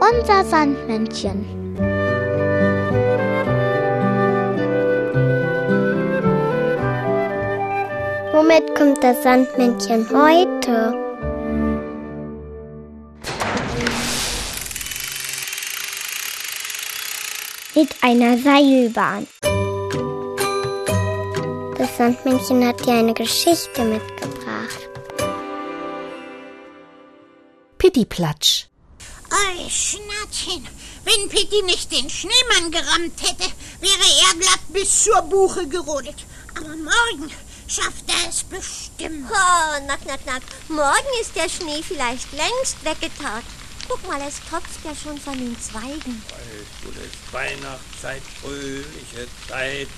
Unser Sandmännchen. Womit kommt das Sandmännchen heute? Mit einer Seilbahn. Das Sandmännchen hat dir eine Geschichte mitgebracht. Pittiplatsch. Ei, Schnattchen, wenn Pitti nicht den Schneemann gerammt hätte, wäre er glatt bis zur Buche gerodet. Aber morgen schafft er es bestimmt. Oh, knack, knack, knack. Morgen ist der Schnee vielleicht längst weggetaut. Guck mal, es tropft ja schon von den Zweigen. Bald ist Weihnachtszeit, fröhliche Zeit.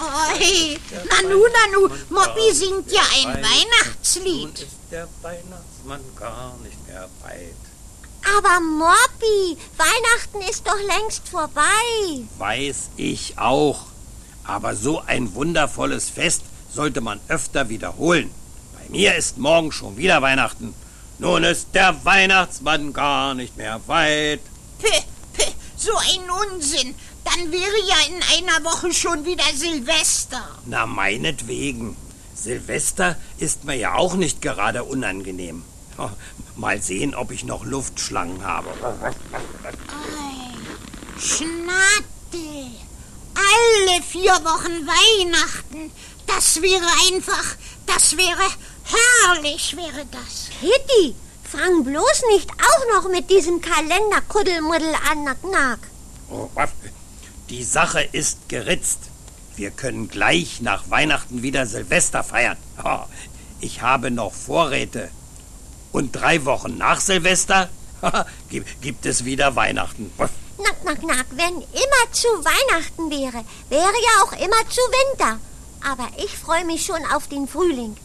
Oi, Nanu, Nanu, Moppi singt ja ein Nun Weihnachtslied. ist der Weihnachtsmann gar nicht mehr weit. Aber Moppi, Weihnachten ist doch längst vorbei. Weiß ich auch. Aber so ein wundervolles Fest sollte man öfter wiederholen. Bei mir ist morgen schon wieder Weihnachten. Nun ist der Weihnachtsmann gar nicht mehr weit. Pö, pö, so ein Unsinn. Dann wäre ja in einer Woche schon wieder Silvester. Na, meinetwegen. Silvester ist mir ja auch nicht gerade unangenehm. Oh, Mal sehen, ob ich noch Luftschlangen habe. Schnatte. Alle vier Wochen Weihnachten. Das wäre einfach, das wäre herrlich, wäre das. Kitty, fang bloß nicht auch noch mit diesem Kalenderkuddelmuddel an, knack, knack. Oh, was? Die Sache ist geritzt. Wir können gleich nach Weihnachten wieder Silvester feiern. Ich habe noch Vorräte. Und drei Wochen nach Silvester gibt gibt es wieder Weihnachten. Knack, knack, knack. Wenn immer zu Weihnachten wäre, wäre ja auch immer zu Winter. Aber ich freue mich schon auf den Frühling.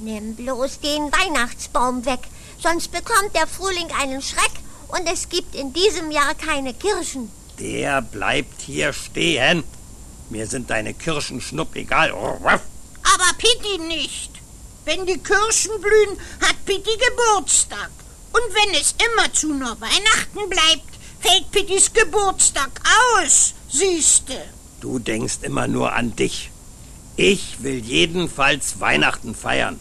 Nimm bloß den Weihnachtsbaum weg, sonst bekommt der Frühling einen Schreck und es gibt in diesem Jahr keine Kirschen. Der bleibt hier stehen. Mir sind deine Kirschen schnupp egal. Oh, Aber Pitti nicht. Wenn die Kirschen blühen, hat Pitti Geburtstag. Und wenn es immerzu nur Weihnachten bleibt, fällt Pittis Geburtstag aus, siehste. Du denkst immer nur an dich. Ich will jedenfalls Weihnachten feiern.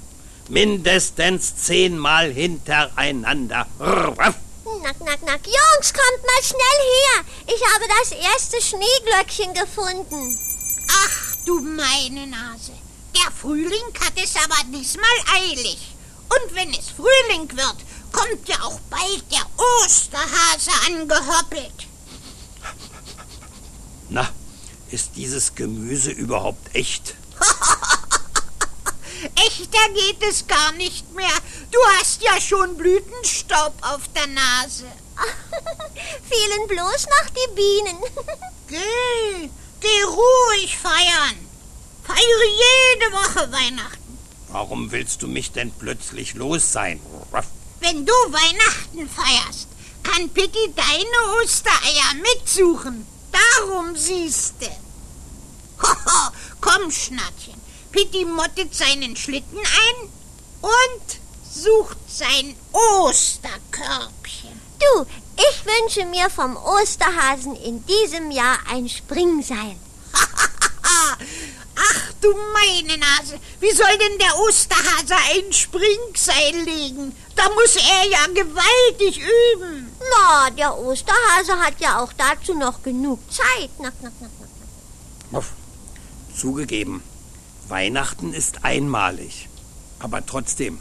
Mindestens zehnmal hintereinander. Knack, knack, knack. Jungs, kommt mal schnell her. Ich habe das erste Schneeglöckchen gefunden. Ach, du meine Nase. Der Frühling hat es aber diesmal eilig. Und wenn es Frühling wird, kommt ja auch bald der Osterhase angehoppelt. Na, ist dieses Gemüse überhaupt echt? Echter geht es gar nicht mehr. Du hast ja schon Blütenstaub auf der Nase. Fehlen bloß noch die Bienen. Geh, geh ruhig feiern. Feiere jede Woche Weihnachten. Warum willst du mich denn plötzlich los sein? Wenn du Weihnachten feierst, kann Pitti deine Ostereier mitsuchen. Darum siehste. Hoho, komm, Schnattchen. Pitti mottet seinen Schlitten ein und sucht sein Osterkörbchen. Du, ich wünsche mir vom Osterhasen in diesem Jahr ein Springseil. Ach du meine Nase, wie soll denn der Osterhase ein Springseil legen? Da muss er ja gewaltig üben. Na, der Osterhase hat ja auch dazu noch genug Zeit. Knack, knack, knack, knack. Uff. Zugegeben, Weihnachten ist einmalig. Aber trotzdem,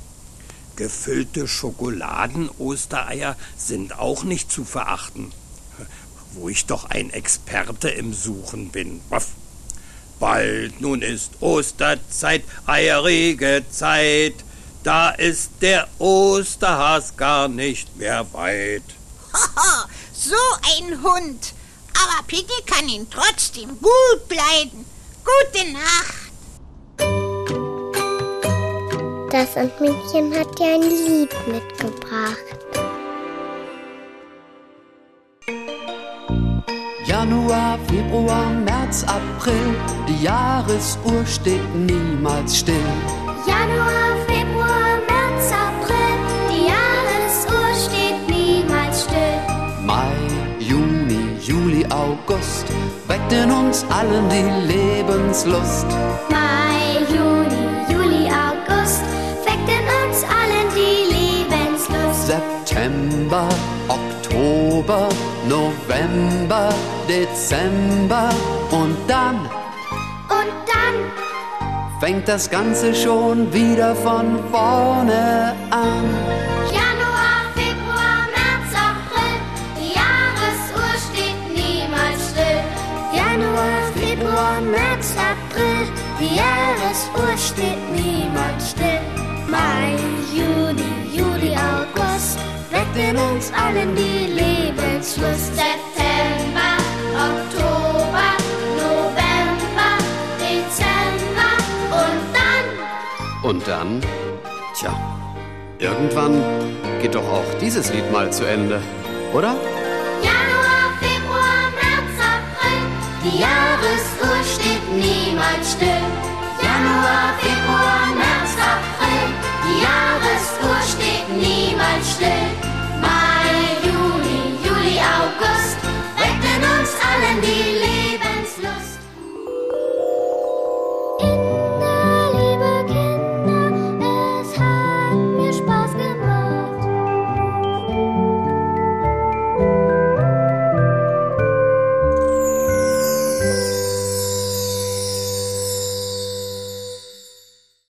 gefüllte Schokoladen-Ostereier sind auch nicht zu verachten. Wo ich doch ein Experte im Suchen bin. Bald nun ist Osterzeit, eierige Zeit. Da ist der Osterhas gar nicht mehr weit. Hoho, so ein Hund. Aber Pitti kann ihn trotzdem gut leiden. Gute Nacht. Das Sandmännchen hat dir ein Lied mitgebracht. Januar, Februar, März, April, die Jahresuhr steht niemals still. Januar, Februar, März, April, die Jahresuhr steht niemals still. Mai, Juni, Juli, August, wecken uns allen die Lebenslust. Mai, Juni. September, Oktober, November, Dezember und dann Und dann fängt das Ganze schon wieder von vorne an. Januar, Februar, März, April, die Jahresuhr steht niemals still. Januar, Februar, März, April, die Jahresuhr steht niemals still. In uns allen die Lebenslust. September, Oktober, November, Dezember und dann Und dann, tja, irgendwann geht doch auch dieses Lied mal zu Ende, oder? Januar, Februar, März, April, die Jahresuhr steht niemals still. Januar, Februar, März, April, die Jahresuhr steht niemals still.